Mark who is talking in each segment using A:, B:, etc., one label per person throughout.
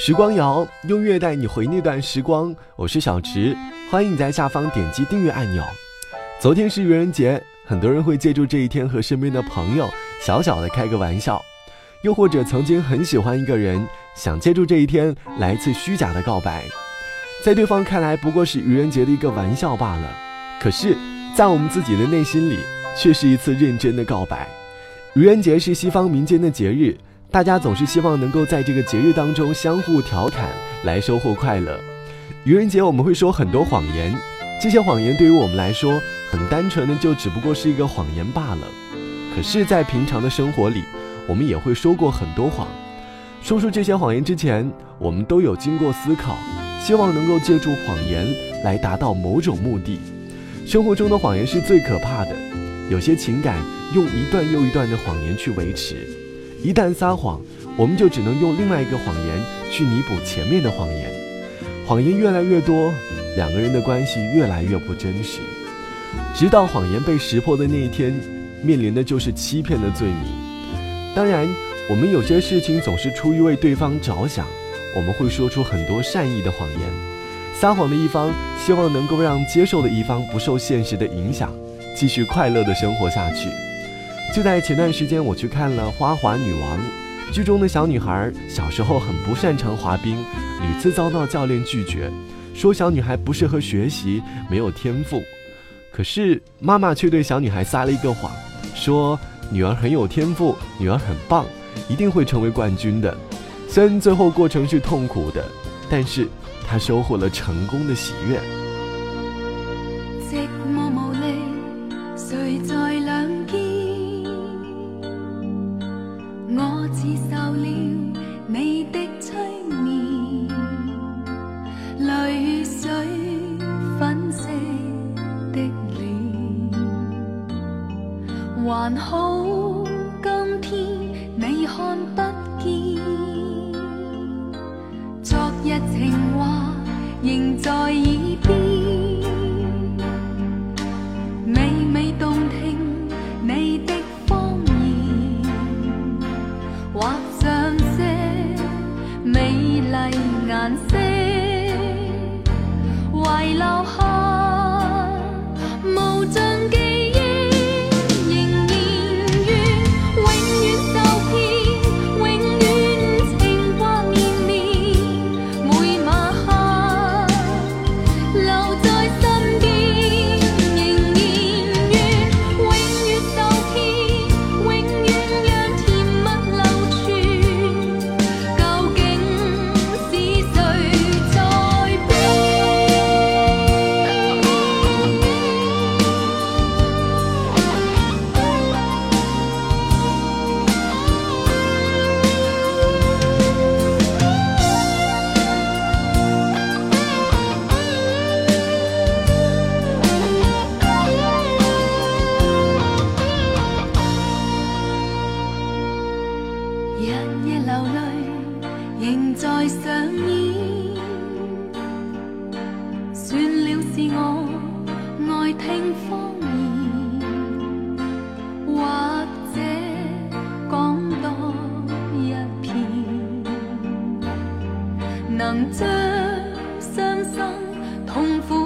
A: 时光谣用乐带你回那段时光，我是小池，欢迎你在下方点击订阅按钮。昨天是愚人节，很多人会借助这一天和身边的朋友小小的开个玩笑，又或者曾经很喜欢一个人，想借助这一天来一次虚假的告白，在对方看来不过是愚人节的一个玩笑罢了，可是，在我们自己的内心里，却是一次认真的告白。愚人节是西方民间的节日。大家总是希望能够在这个节日当中相互调侃，来收获快乐。愚人节我们会说很多谎言，这些谎言对于我们来说很单纯的，就只不过是一个谎言罢了。可是，在平常的生活里，我们也会说过很多谎。说出这些谎言之前，我们都有经过思考，希望能够借助谎言来达到某种目的。生活中的谎言是最可怕的，有些情感用一段又一段的谎言去维持。一旦撒谎，我们就只能用另外一个谎言去弥补前面的谎言。谎言越来越多，两个人的关系越来越不真实。直到谎言被识破的那一天，面临的就是欺骗的罪名。当然，我们有些事情总是出于为对方着想，我们会说出很多善意的谎言。撒谎的一方希望能够让接受的一方不受现实的影响，继续快乐的生活下去。就在前段时间，我去看了《花滑女王》，剧中的小女孩小时候很不擅长滑冰，屡次遭到教练拒绝，说小女孩不适合学习，没有天赋。可是妈妈却对小女孩撒了一个谎，说女儿很有天赋，女儿很棒，一定会成为冠军的。虽然最后过程是痛苦的，但是她收获了成功的喜悦。
B: 能将伤心痛苦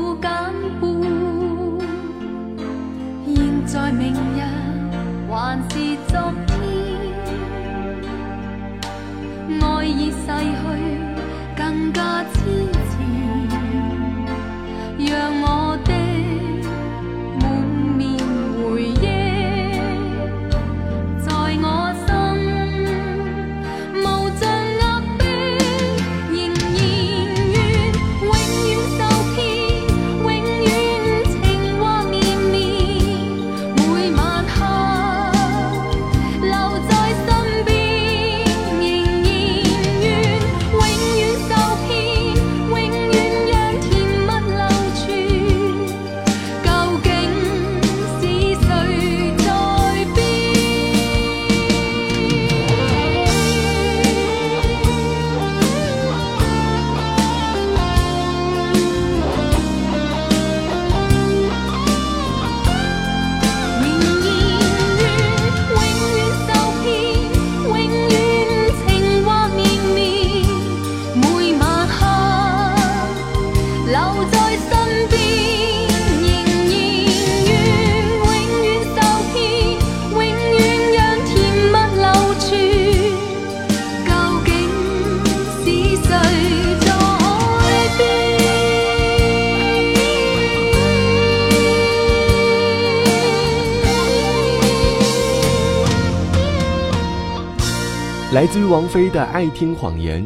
A: 来自于王菲的《爱听谎言》，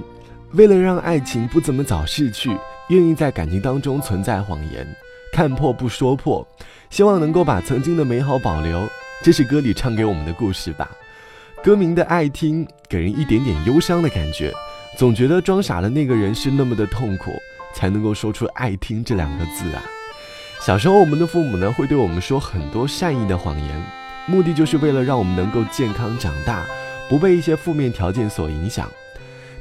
A: 为了让爱情不怎么早逝去，愿意在感情当中存在谎言，看破不说破，希望能够把曾经的美好保留。这是歌里唱给我们的故事吧？歌名的《爱听》给人一点点忧伤的感觉，总觉得装傻的那个人是那么的痛苦，才能够说出“爱听”这两个字啊。小时候，我们的父母呢会对我们说很多善意的谎言，目的就是为了让我们能够健康长大。不被一些负面条件所影响。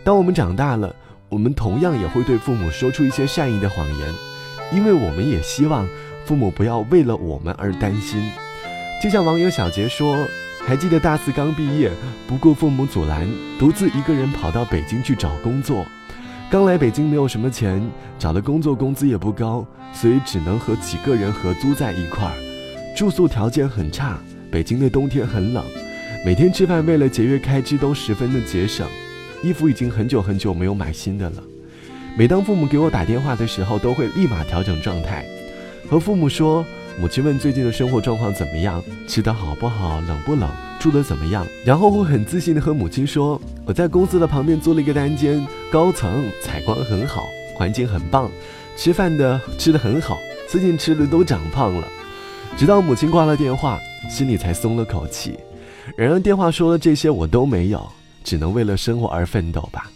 A: 当我们长大了，我们同样也会对父母说出一些善意的谎言，因为我们也希望父母不要为了我们而担心。就像网友小杰说：“还记得大四刚毕业，不顾父母阻拦，独自一个人跑到北京去找工作。刚来北京没有什么钱，找的工作工资也不高，所以只能和几个人合租在一块儿，住宿条件很差。北京的冬天很冷。”每天吃饭为了节约开支都十分的节省，衣服已经很久很久没有买新的了。每当父母给我打电话的时候，都会立马调整状态，和父母说，母亲问最近的生活状况怎么样，吃的好不好，冷不冷，住的怎么样，然后会很自信的和母亲说，我在公司的旁边租了一个单间，高层，采光很好，环境很棒，吃饭的吃的很好，最近吃的都长胖了。直到母亲挂了电话，心里才松了口气。然而电话说的这些我都没有，只能为了生活而奋斗吧。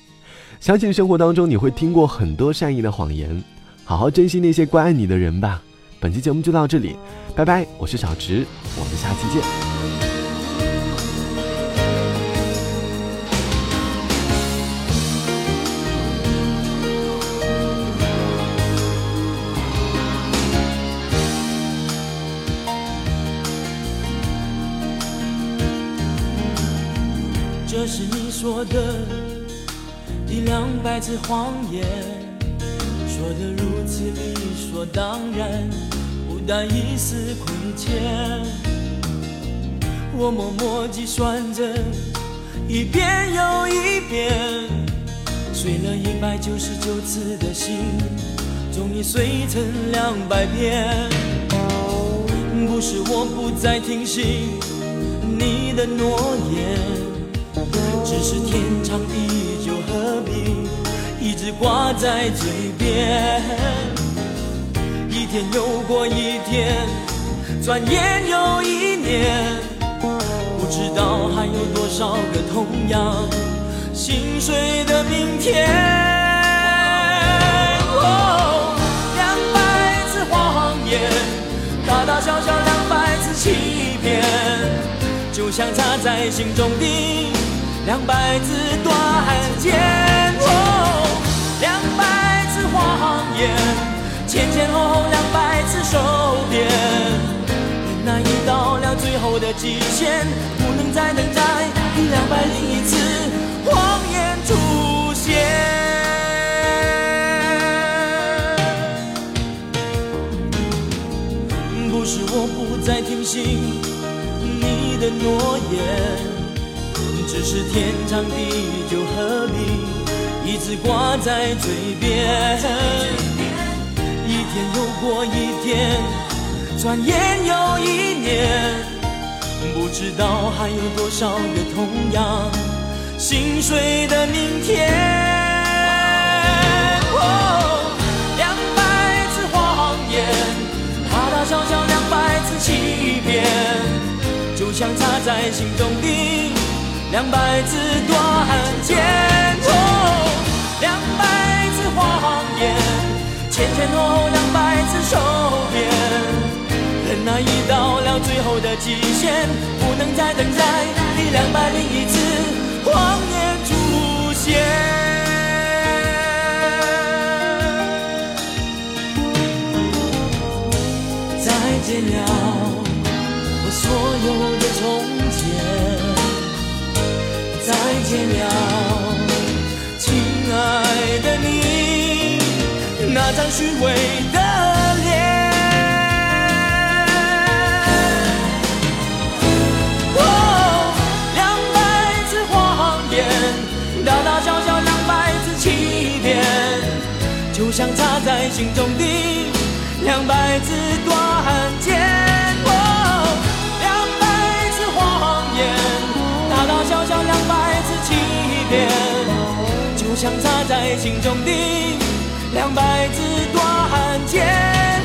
A: 相信生活当中你会听过很多善意的谎言，好好珍惜那些关爱你的人吧。本期节目就到这里，拜拜，我是小植，我们下期见。
C: 说的第两百次谎言，说的如此理所当然，不带一丝亏欠。我默默计算着一遍又一遍，碎了一百九十九次的心，终于碎成两百遍。不是我不再听信你的诺言。只是天长地久，何必一直挂在嘴边？一天又过一天，转眼又一年，不知道还有多少个同样心碎的明天。哦，两百次谎言，大大小小两百次欺骗，就像插在心中的。两百字断剑，两百次谎言，前前后后两百次手边。忍耐已到了最后的极限，不能再等待第两百零一次谎言出现。不是我不再听信你的诺言。只是天长地久，何必一直挂在嘴边？一天又过一天，转眼又一年，不知道还有多少个同样心碎的明天。哦，两百次谎言，大大小小两百次欺骗，就像插在心中的。两百字短剑，两百字谎言，前前后后两百字手边，忍耐已到了最后的极限，不能再等待第两百零一次谎言出现。天亮，亲爱的你，那张虚伪的脸。哦，两百次谎言，大大小小两百次欺骗，就像插在心中的两百次断剑。像插在心中的两百字短笺。